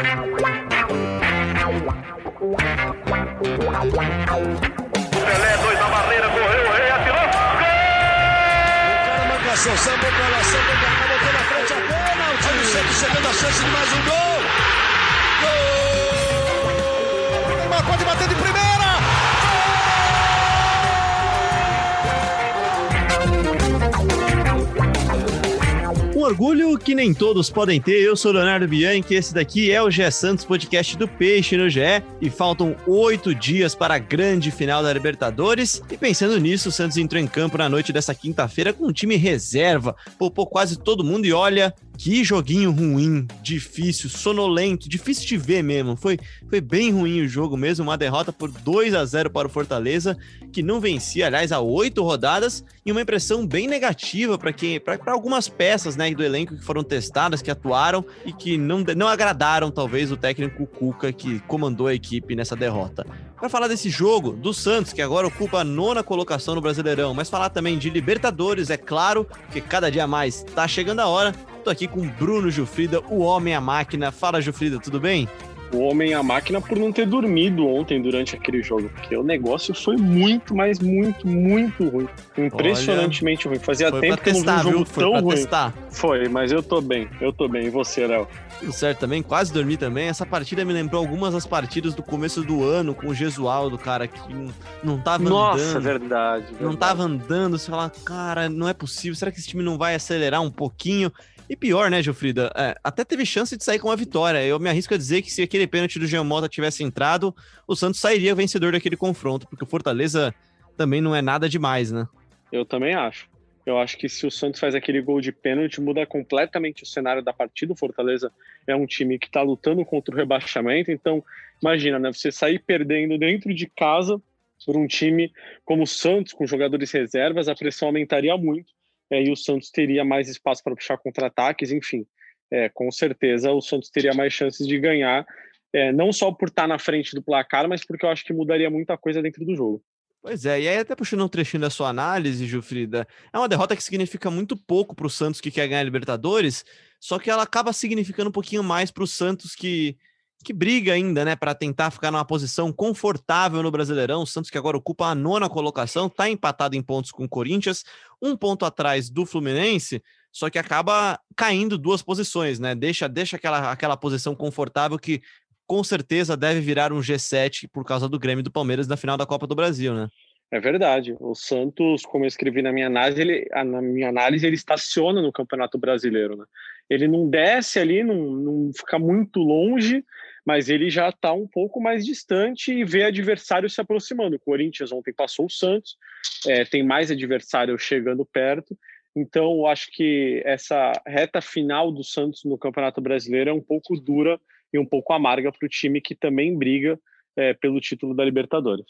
Pelé, dois na barreira, correu, o rei atirou. Gol! O cara marcação, sambou pra lá, sambou pra cá, botou na frente a pênalti. Olha o Santos chegando a chance de mais um gol. Gol! Neymar pode bater de primeira. Orgulho que nem todos podem ter. Eu sou Leonardo Bianchi, esse daqui é o GE Santos, podcast do Peixe no GE. E faltam oito dias para a grande final da Libertadores. E pensando nisso, o Santos entrou em campo na noite dessa quinta-feira com um time reserva. Poupou quase todo mundo e olha, que joguinho ruim, difícil, sonolento, difícil de ver mesmo. Foi, foi bem ruim o jogo mesmo, uma derrota por 2 a 0 para o Fortaleza, que não vencia, aliás, há oito rodadas, e uma impressão bem negativa para quem, para algumas peças, né, do elenco que foram testadas, que atuaram e que não, não agradaram talvez o técnico Cuca que comandou a equipe nessa derrota. Para falar desse jogo, do Santos, que agora ocupa a nona colocação no Brasileirão, mas falar também de Libertadores, é claro, que cada dia mais está chegando a hora. Tô aqui com Bruno Jufrida, o homem a máquina. Fala, Jufrida, tudo bem? O homem a máquina por não ter dormido ontem durante aquele jogo, porque o negócio foi muito, mas muito, muito ruim. Impressionantemente Olha, ruim. Fazia tempo que testar, não vi um jogo foi tão ruim. Testar. Foi, mas eu tô bem, eu tô bem. E você, Léo? Tudo certo também, quase dormi também. Essa partida me lembrou algumas das partidas do começo do ano com o Gesualdo, cara, que não tava Nossa, andando. verdade, verdade. Não tava andando, você fala, cara, não é possível. Será que esse time não vai acelerar um pouquinho? E pior, né, Gilfrida? É, até teve chance de sair com uma vitória. Eu me arrisco a dizer que se aquele pênalti do Jean Mota tivesse entrado, o Santos sairia vencedor daquele confronto, porque o Fortaleza também não é nada demais, né? Eu também acho. Eu acho que se o Santos faz aquele gol de pênalti, muda completamente o cenário da partida. O Fortaleza é um time que está lutando contra o rebaixamento. Então, imagina, né? Você sair perdendo dentro de casa por um time como o Santos, com jogadores reservas, a pressão aumentaria muito. É, e o Santos teria mais espaço para puxar contra-ataques, enfim. É, com certeza o Santos teria mais chances de ganhar, é, não só por estar tá na frente do placar, mas porque eu acho que mudaria muita coisa dentro do jogo. Pois é, e aí até puxando um trechinho da sua análise, Gilfrida, é uma derrota que significa muito pouco para o Santos que quer ganhar a Libertadores, só que ela acaba significando um pouquinho mais para o Santos que, que briga ainda, né, para tentar ficar numa posição confortável no Brasileirão. O Santos que agora ocupa a nona colocação, está empatado em pontos com o Corinthians, um ponto atrás do Fluminense, só que acaba caindo duas posições, né? Deixa, deixa aquela, aquela posição confortável que com certeza deve virar um G7 por causa do Grêmio do Palmeiras na final da Copa do Brasil, né? É verdade. O Santos, como eu escrevi na minha análise, ele, na minha análise, ele estaciona no Campeonato Brasileiro, né? Ele não desce ali, não, não fica muito longe, mas ele já está um pouco mais distante e vê adversários se aproximando. O Corinthians ontem passou o Santos, é, tem mais adversários chegando perto. Então, eu acho que essa reta final do Santos no Campeonato Brasileiro é um pouco dura e um pouco amarga para o time que também briga é, pelo título da Libertadores.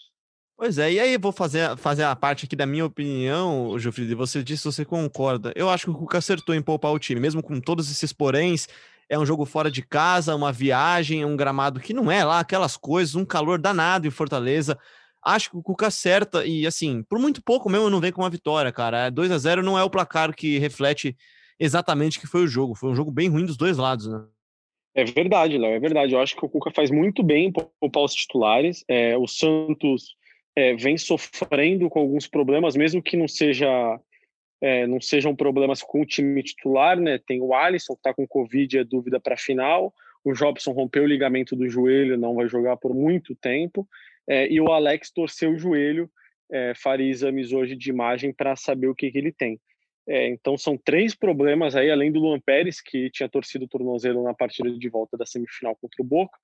Pois é, e aí vou fazer, fazer a parte aqui da minha opinião, Gilfrido, e você disse se você concorda. Eu acho que o Cuca acertou em poupar o time, mesmo com todos esses poréns. É um jogo fora de casa, uma viagem, um gramado que não é lá aquelas coisas, um calor danado em Fortaleza. Acho que o Cuca acerta e, assim, por muito pouco mesmo não vem com uma vitória, cara. 2 a 0 não é o placar que reflete exatamente que foi o jogo. Foi um jogo bem ruim dos dois lados, né? É verdade, Léo, é verdade. Eu acho que o Cuca faz muito bem poupar os titulares. É, o Santos é, vem sofrendo com alguns problemas, mesmo que não seja é, não sejam problemas com o time titular, né? Tem o Alisson que está com Covid, é dúvida para a final. O Jobson rompeu o ligamento do joelho, não vai jogar por muito tempo. É, e o Alex torceu o joelho, é, faria exames hoje de imagem para saber o que, que ele tem. É, então são três problemas aí, além do Luan Pérez, que tinha torcido o tornozelo na partida de volta da semifinal contra o Boca.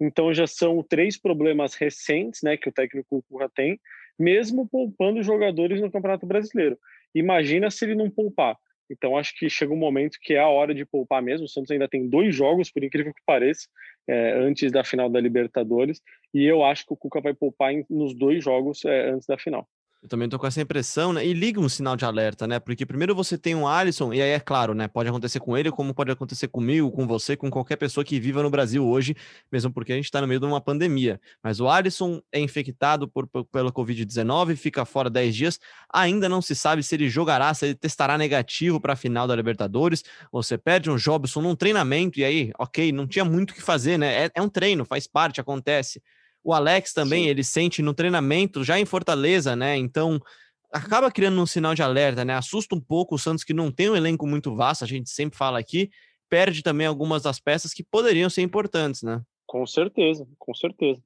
Então já são três problemas recentes né, que o técnico Curra tem, mesmo poupando jogadores no Campeonato Brasileiro. Imagina se ele não poupar. Então acho que chega um momento que é a hora de poupar mesmo. O Santos ainda tem dois jogos, por incrível que pareça, é, antes da final da Libertadores. E eu acho que o Cuca vai poupar em, nos dois jogos é, antes da final. Eu também tô com essa impressão, né? E liga um sinal de alerta, né? Porque primeiro você tem um Alisson, e aí é claro, né? Pode acontecer com ele, como pode acontecer comigo, com você, com qualquer pessoa que viva no Brasil hoje, mesmo porque a gente tá no meio de uma pandemia. Mas o Alisson é infectado por, por pela Covid-19, fica fora 10 dias. Ainda não se sabe se ele jogará, se ele testará negativo para a final da Libertadores. Você perde um Jobson num treinamento, e aí, ok, não tinha muito o que fazer, né? É, é um treino, faz parte, acontece. O Alex também, Sim. ele sente no treinamento, já em Fortaleza, né? Então, acaba criando um sinal de alerta, né? Assusta um pouco o Santos, que não tem um elenco muito vasto, a gente sempre fala aqui, perde também algumas das peças que poderiam ser importantes, né? Com certeza, com certeza.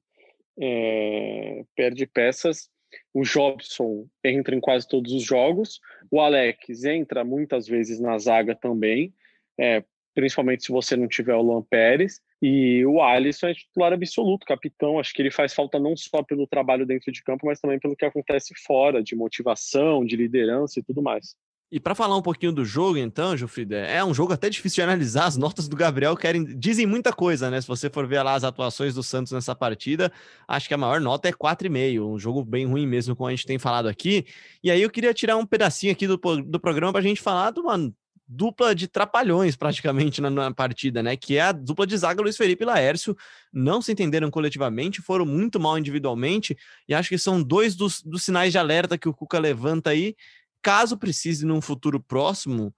É... Perde peças. O Jobson entra em quase todos os jogos. O Alex entra muitas vezes na zaga também, é, principalmente se você não tiver o Luan Pérez. E o Alisson é titular absoluto, capitão. Acho que ele faz falta não só pelo trabalho dentro de campo, mas também pelo que acontece fora, de motivação, de liderança e tudo mais. E para falar um pouquinho do jogo, então, Jufrida, é um jogo até difícil de analisar. As notas do Gabriel querem dizem muita coisa, né? Se você for ver lá as atuações do Santos nessa partida, acho que a maior nota é 4,5. Um jogo bem ruim mesmo, como a gente tem falado aqui. E aí eu queria tirar um pedacinho aqui do, do programa para a gente falar de uma dupla de trapalhões praticamente na, na, partida, né? Que é a dupla de zaga Luiz Felipe e Laércio. Não se entenderam coletivamente, foram muito mal individualmente, e acho que são dois dos, dos sinais de alerta que o Cuca levanta aí, caso precise num futuro próximo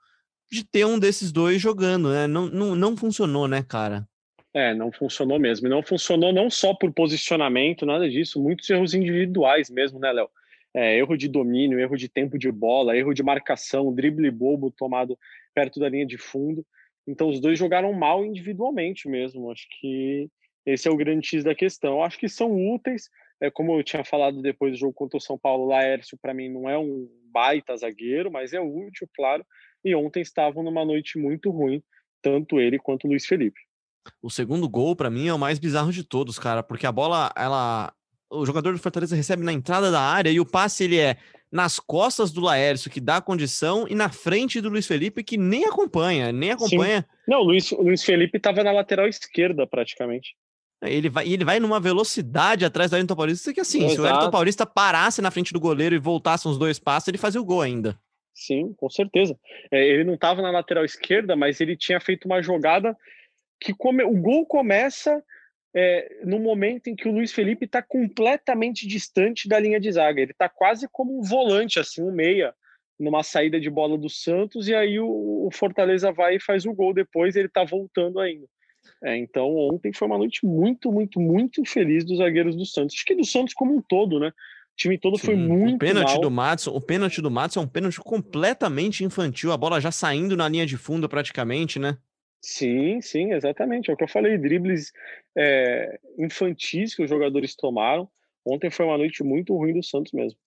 de ter um desses dois jogando, né? Não, não, não funcionou, né, cara? É, não funcionou mesmo. E não funcionou não só por posicionamento, nada disso, muitos erros individuais mesmo, né, Léo? É, erro de domínio, erro de tempo de bola, erro de marcação, drible bobo tomado perto da linha de fundo. Então os dois jogaram mal individualmente mesmo. Acho que esse é o grande X da questão. Acho que são úteis. É, como eu tinha falado depois do jogo contra o São Paulo, Laércio para mim não é um baita zagueiro, mas é útil, claro. E ontem estavam numa noite muito ruim, tanto ele quanto o Luiz Felipe. O segundo gol para mim é o mais bizarro de todos, cara, porque a bola ela o jogador do Fortaleza recebe na entrada da área e o passe ele é nas costas do Laércio, que dá a condição, e na frente do Luiz Felipe, que nem acompanha, nem acompanha. Sim. Não, o Luiz, o Luiz Felipe estava na lateral esquerda, praticamente. Ele vai, ele vai numa velocidade atrás do Ayrton Paulista que, assim, Exato. se o Ayrton Paulista parasse na frente do goleiro e voltasse uns dois passos, ele fazia o gol ainda. Sim, com certeza. É, ele não estava na lateral esquerda, mas ele tinha feito uma jogada que come... o gol começa é, no momento em que o Luiz Felipe está completamente distante da linha de zaga. Ele está quase como um volante, assim, um meia, numa saída de bola do Santos, e aí o, o Fortaleza vai e faz o gol depois, ele está voltando ainda. É, então, ontem foi uma noite muito, muito, muito feliz dos zagueiros do Santos. Acho que do Santos como um todo, né? O time todo Sim, foi muito o pênalti mal. do Matson, o pênalti do Matson é um pênalti completamente infantil, a bola já saindo na linha de fundo praticamente, né? Sim, sim, exatamente. É o que eu falei, dribles é, infantis que os jogadores tomaram. Ontem foi uma noite muito ruim do Santos mesmo.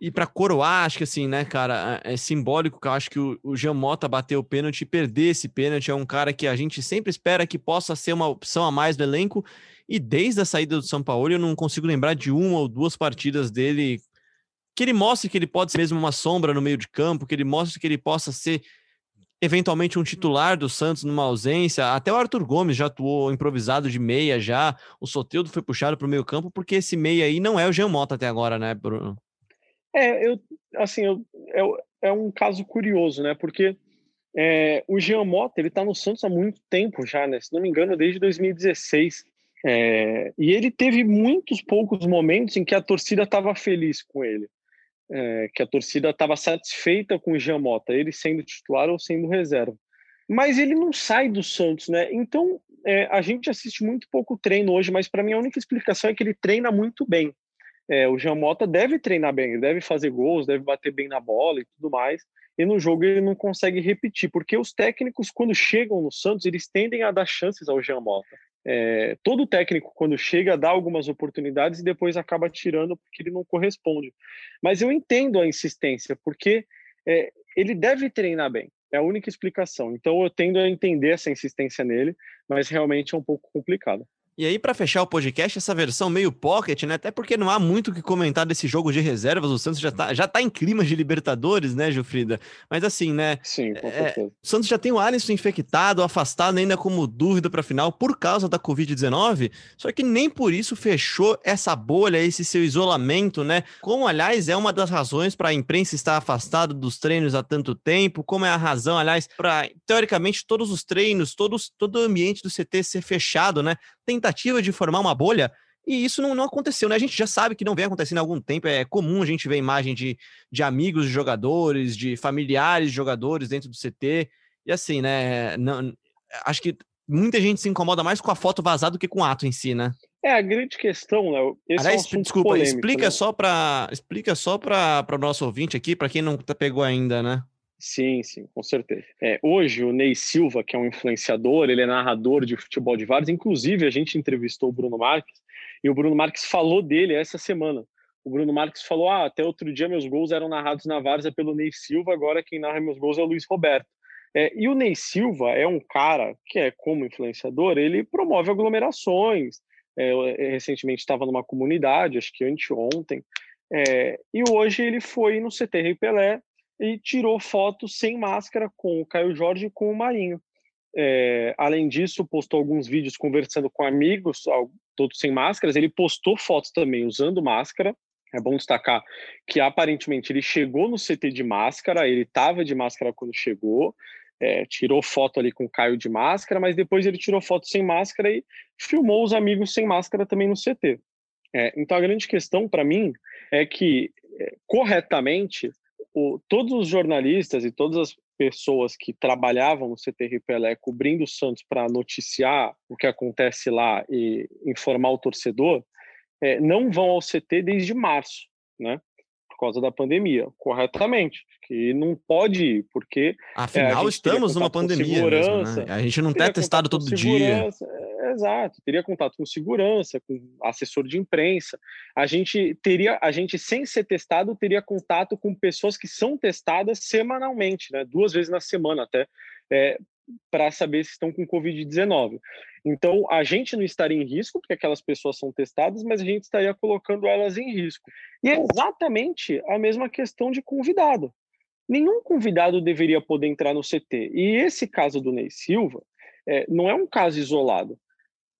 E para coroar, acho que assim, né, cara, é, é simbólico que eu acho que o, Jean Mota bateu o pênalti e perder esse pênalti. É um cara que a gente sempre espera que possa ser uma opção a mais do elenco. E desde a saída do São Paulo, eu não consigo lembrar de uma ou duas partidas dele que ele mostre que ele pode ser mesmo uma sombra no meio de campo, que ele mostre que ele possa ser eventualmente um titular do Santos numa ausência. Até o Arthur Gomes já atuou improvisado de meia já. O Soteudo foi puxado para o meio campo porque esse meia aí não é o Jean Mota até agora, né, Bruno? É, eu, assim, eu, é, é um caso curioso, né? Porque é, o Jean Mota, ele tá no Santos há muito tempo já, né? Se não me engano, desde 2016. É, e ele teve muitos poucos momentos em que a torcida estava feliz com ele é, que a torcida estava satisfeita com o Jean Mota, ele sendo titular ou sendo reserva. Mas ele não sai do Santos, né? Então é, a gente assiste muito pouco treino hoje, mas para mim a única explicação é que ele treina muito bem. É, o Jean Mota deve treinar bem, ele deve fazer gols, deve bater bem na bola e tudo mais. E no jogo ele não consegue repetir, porque os técnicos, quando chegam no Santos, eles tendem a dar chances ao Jean Mota. É, todo técnico, quando chega, dá algumas oportunidades e depois acaba tirando porque ele não corresponde. Mas eu entendo a insistência, porque é, ele deve treinar bem. É a única explicação. Então eu tendo a entender essa insistência nele, mas realmente é um pouco complicado. E aí, para fechar o podcast, essa versão meio pocket, né? Até porque não há muito o que comentar desse jogo de reservas. O Santos já tá, já tá em clima de Libertadores, né, Gilfrida? Mas assim, né? Sim, com é, o Santos já tem o Alisson infectado, afastado ainda como dúvida para final por causa da Covid-19. Só que nem por isso fechou essa bolha, esse seu isolamento, né? Como, aliás, é uma das razões para a imprensa estar afastada dos treinos há tanto tempo, como é a razão, aliás, para, teoricamente, todos os treinos, todos, todo o ambiente do CT ser fechado, né? Tentativa de formar uma bolha, e isso não, não aconteceu, né? A gente já sabe que não vem acontecendo há algum tempo. É comum a gente ver imagem de, de amigos de jogadores, de familiares de jogadores dentro do CT. E assim, né? Não, acho que muita gente se incomoda mais com a foto vazada do que com o ato em si, né? É, a grande questão, Léo. Esse Aliás, é um desculpa, polêmico, explica, né? só pra, explica só para o nosso ouvinte aqui, para quem não tá, pegou ainda, né? Sim, sim, com certeza. É, hoje, o Ney Silva, que é um influenciador, ele é narrador de futebol de vários. Inclusive, a gente entrevistou o Bruno Marques e o Bruno Marques falou dele essa semana. O Bruno Marques falou: ah, até outro dia meus gols eram narrados na Várzea pelo Ney Silva, agora quem narra meus gols é o Luiz Roberto. É, e o Ney Silva é um cara que é como influenciador, ele promove aglomerações. É, recentemente estava numa comunidade, acho que anteontem, é, e hoje ele foi no CT Rei Pelé e tirou fotos sem máscara com o Caio Jorge e com o Marinho. É, além disso, postou alguns vídeos conversando com amigos, todos sem máscaras. Ele postou fotos também usando máscara. É bom destacar que aparentemente ele chegou no CT de máscara, ele estava de máscara quando chegou, é, tirou foto ali com o Caio de máscara, mas depois ele tirou foto sem máscara e filmou os amigos sem máscara também no CT. É, então a grande questão para mim é que, corretamente, o, todos os jornalistas e todas as pessoas que trabalhavam no CTR Pelé cobrindo o Santos para noticiar o que acontece lá e informar o torcedor, é, não vão ao CT desde março, né? Por causa da pandemia, corretamente. Que não pode ir, porque. Afinal, é, estamos numa pandemia. Mesmo, né? A gente não é testado todo dia. Exato, teria contato com segurança, com assessor de imprensa. A gente teria, a gente sem ser testado, teria contato com pessoas que são testadas semanalmente, né? Duas vezes na semana até, é, para saber se estão com Covid-19. Então, a gente não estaria em risco, porque aquelas pessoas são testadas, mas a gente estaria colocando elas em risco. E é exatamente a mesma questão de convidado. Nenhum convidado deveria poder entrar no CT. E esse caso do Ney Silva é, não é um caso isolado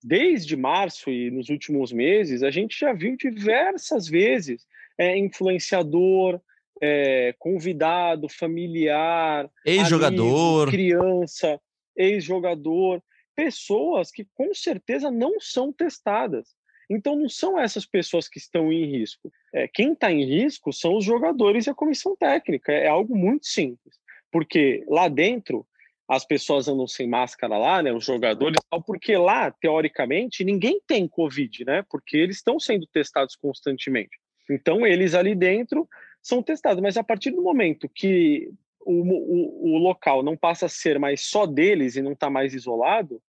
desde março e nos últimos meses, a gente já viu diversas vezes é, influenciador, é, convidado, familiar, ex-jogador, criança, ex-jogador, pessoas que com certeza não são testadas. Então, não são essas pessoas que estão em risco. É, quem está em risco são os jogadores e a comissão técnica. É algo muito simples. Porque lá dentro, as pessoas andam sem máscara lá, né, os jogadores, porque lá, teoricamente, ninguém tem Covid, né, porque eles estão sendo testados constantemente. Então, eles ali dentro são testados, mas a partir do momento que o, o, o local não passa a ser mais só deles e não está mais isolado,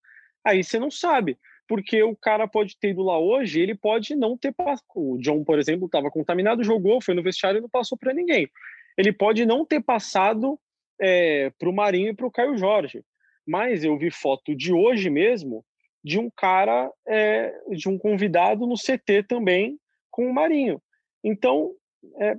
aí você não sabe, porque o cara pode ter ido lá hoje, ele pode não ter passado. O John, por exemplo, estava contaminado, jogou, foi no vestiário e não passou para ninguém. Ele pode não ter passado é, para o Marinho e para o Caio Jorge. Mas eu vi foto de hoje mesmo de um cara, é, de um convidado no CT também com o Marinho. Então, é,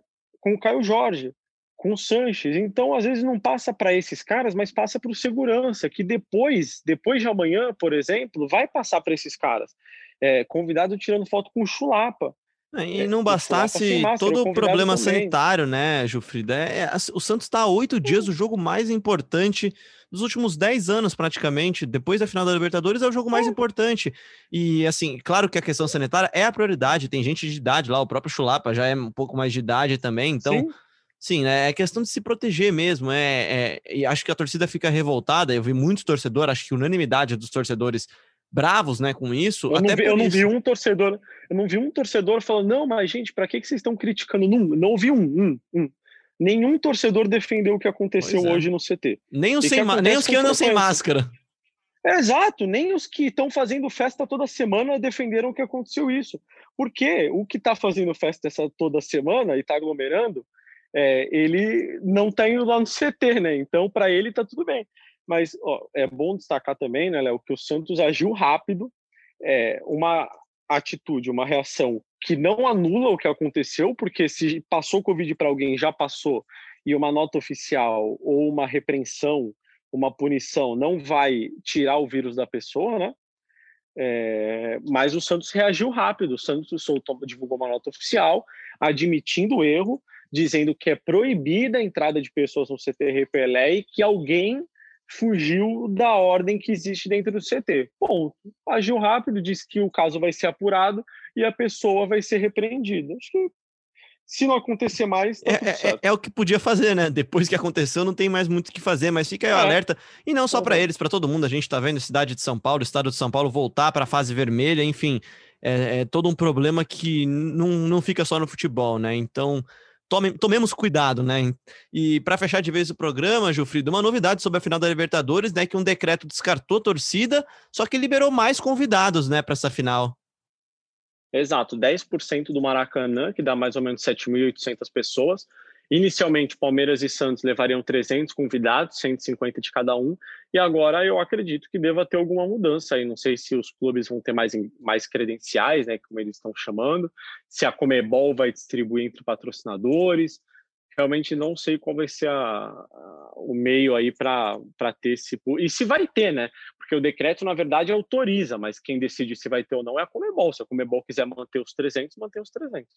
com o Caio Jorge, com o Sanches. Então, às vezes não passa para esses caras, mas passa para o segurança, que depois, depois de amanhã, por exemplo, vai passar para esses caras. É, convidado tirando foto com o Chulapa. E é, não bastasse todo o problema também. sanitário, né, Jufrida? É, é o Santos está há oito dias do jogo mais importante dos últimos dez anos, praticamente. Depois da final da Libertadores, é o jogo mais é. importante. E, assim, claro que a questão sanitária é a prioridade. Tem gente de idade lá, o próprio Chulapa já é um pouco mais de idade também. Então, sim, sim né, é questão de se proteger mesmo. É, é, e acho que a torcida fica revoltada. Eu vi muitos torcedores, acho que unanimidade dos torcedores bravos, né, com isso. Eu, não vi, eu não vi, um torcedor, eu não vi um torcedor falando, não, mas gente, para que, que vocês estão criticando? Não, não ouvi um, um, um. Nenhum torcedor defendeu o que aconteceu é. hoje no CT. Nem os, sem, que nem os que andam sem máscara. É, exato, nem os que estão fazendo festa toda semana defenderam que aconteceu isso. Porque o que está fazendo festa essa toda semana e está aglomerando, é, ele não está indo lá no CT, né? Então, para ele está tudo bem. Mas ó, é bom destacar também, né, Léo, que o Santos agiu rápido. é, uma atitude, uma reação que não anula o que aconteceu, porque se passou Covid para alguém, já passou, e uma nota oficial ou uma repreensão, uma punição não vai tirar o vírus da pessoa, né? É, mas o Santos reagiu rápido. O Santos soltou, divulgou uma nota oficial admitindo o erro, dizendo que é proibida a entrada de pessoas no CT Pelé e que alguém fugiu da ordem que existe dentro do CT. Ponto. Agiu rápido, disse que o caso vai ser apurado e a pessoa vai ser repreendida. Acho que se não acontecer mais, tá é, é, é, o que podia fazer, né? Depois que aconteceu, não tem mais muito o que fazer, mas fica aí o é. alerta. E não só para eles, para todo mundo. A gente tá vendo a cidade de São Paulo, o estado de São Paulo voltar para a fase vermelha, enfim. É, é, todo um problema que não, não fica só no futebol, né? Então, tome, tomemos cuidado, né? E para fechar de vez o programa, Gilfrido, uma novidade sobre a final da Libertadores, né? Que um decreto descartou torcida, só que liberou mais convidados, né, para essa final. Exato, 10% do Maracanã, que dá mais ou menos 7.800 pessoas, Inicialmente, Palmeiras e Santos levariam 300 convidados, 150 de cada um, e agora eu acredito que deva ter alguma mudança aí. Não sei se os clubes vão ter mais, mais credenciais, né, como eles estão chamando, se a Comebol vai distribuir entre patrocinadores. Realmente não sei qual vai ser a, a, o meio aí para ter esse. E se vai ter, né? Porque o decreto, na verdade, autoriza, mas quem decide se vai ter ou não é a Comebol. Se a Comebol quiser manter os 300, mantém os 300.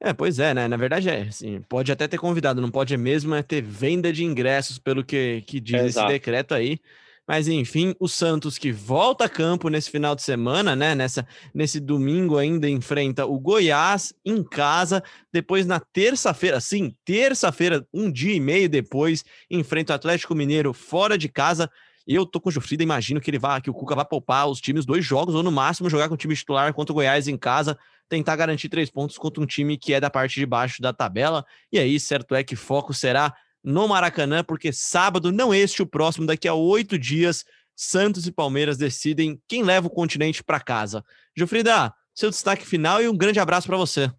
É, pois é, né? Na verdade é, assim, pode até ter convidado, não pode mesmo é ter venda de ingressos, pelo que, que diz Exato. esse decreto aí. Mas enfim, o Santos que volta a campo nesse final de semana, né? Nessa, nesse domingo ainda enfrenta o Goiás em casa. Depois, na terça-feira, sim, terça-feira, um dia e meio depois, enfrenta o Atlético Mineiro fora de casa. Eu tô com o Jofrida, imagino que ele vá, que o Cuca vai poupar os times dois jogos, ou no máximo jogar com o time titular contra o Goiás em casa tentar garantir três pontos contra um time que é da parte de baixo da tabela. E aí, certo é que foco será no Maracanã, porque sábado, não este, o próximo, daqui a oito dias, Santos e Palmeiras decidem quem leva o continente para casa. Gilfrida, seu destaque final e um grande abraço para você.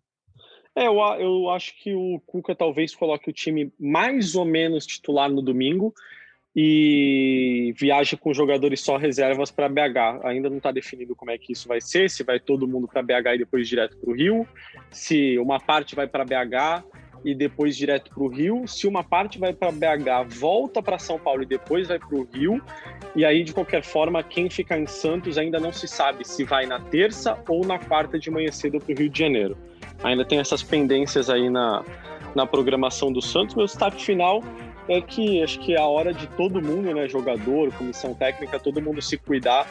É, eu, eu acho que o Cuca talvez coloque o time mais ou menos titular no domingo e viaja com jogadores só reservas para BH. Ainda não está definido como é que isso vai ser, se vai todo mundo para BH e depois direto para o Rio, se uma parte vai para BH e depois direto para o Rio, se uma parte vai para BH, volta para São Paulo e depois vai para o Rio, e aí de qualquer forma, quem ficar em Santos ainda não se sabe se vai na terça ou na quarta de manhã cedo para o Rio de Janeiro. Ainda tem essas pendências aí na, na programação do Santos. Meu destaque final é que acho que é a hora de todo mundo, né, jogador, comissão técnica, todo mundo se cuidar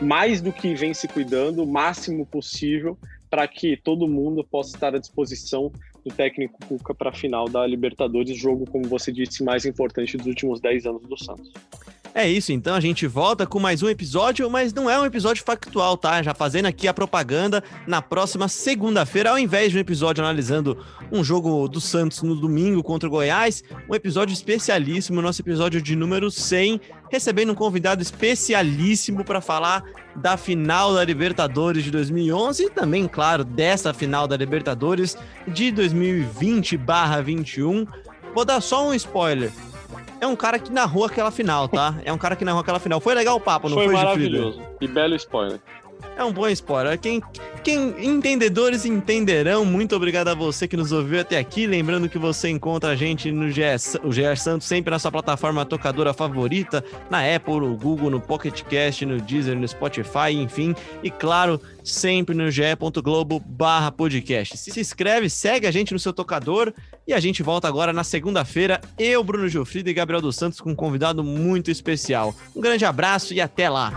mais do que vem se cuidando, o máximo possível, para que todo mundo possa estar à disposição do técnico Cuca para a final da Libertadores, jogo, como você disse, mais importante dos últimos 10 anos do Santos. É isso, então a gente volta com mais um episódio, mas não é um episódio factual, tá? Já fazendo aqui a propaganda na próxima segunda-feira, ao invés de um episódio analisando um jogo do Santos no domingo contra o Goiás, um episódio especialíssimo, nosso episódio de número 100, recebendo um convidado especialíssimo para falar da final da Libertadores de 2011 e também, claro, dessa final da Libertadores de 2020/21. Vou dar só um spoiler é um cara que narrou aquela final, tá? É um cara que narrou aquela final. Foi legal o papo, não foi, foi maravilhoso. E belo spoiler. É um bom spoiler. Quem, quem entendedores entenderão. Muito obrigado a você que nos ouviu até aqui. Lembrando que você encontra a gente no GS, o GR Santos sempre na sua plataforma tocadora favorita, na Apple, no Google, no Pocket Cast, no Deezer, no Spotify, enfim. E claro, sempre no ge.globo barra podcast. Se inscreve, segue a gente no seu tocador e a gente volta agora na segunda-feira. Eu, Bruno Gilfrida e Gabriel dos Santos com um convidado muito especial. Um grande abraço e até lá!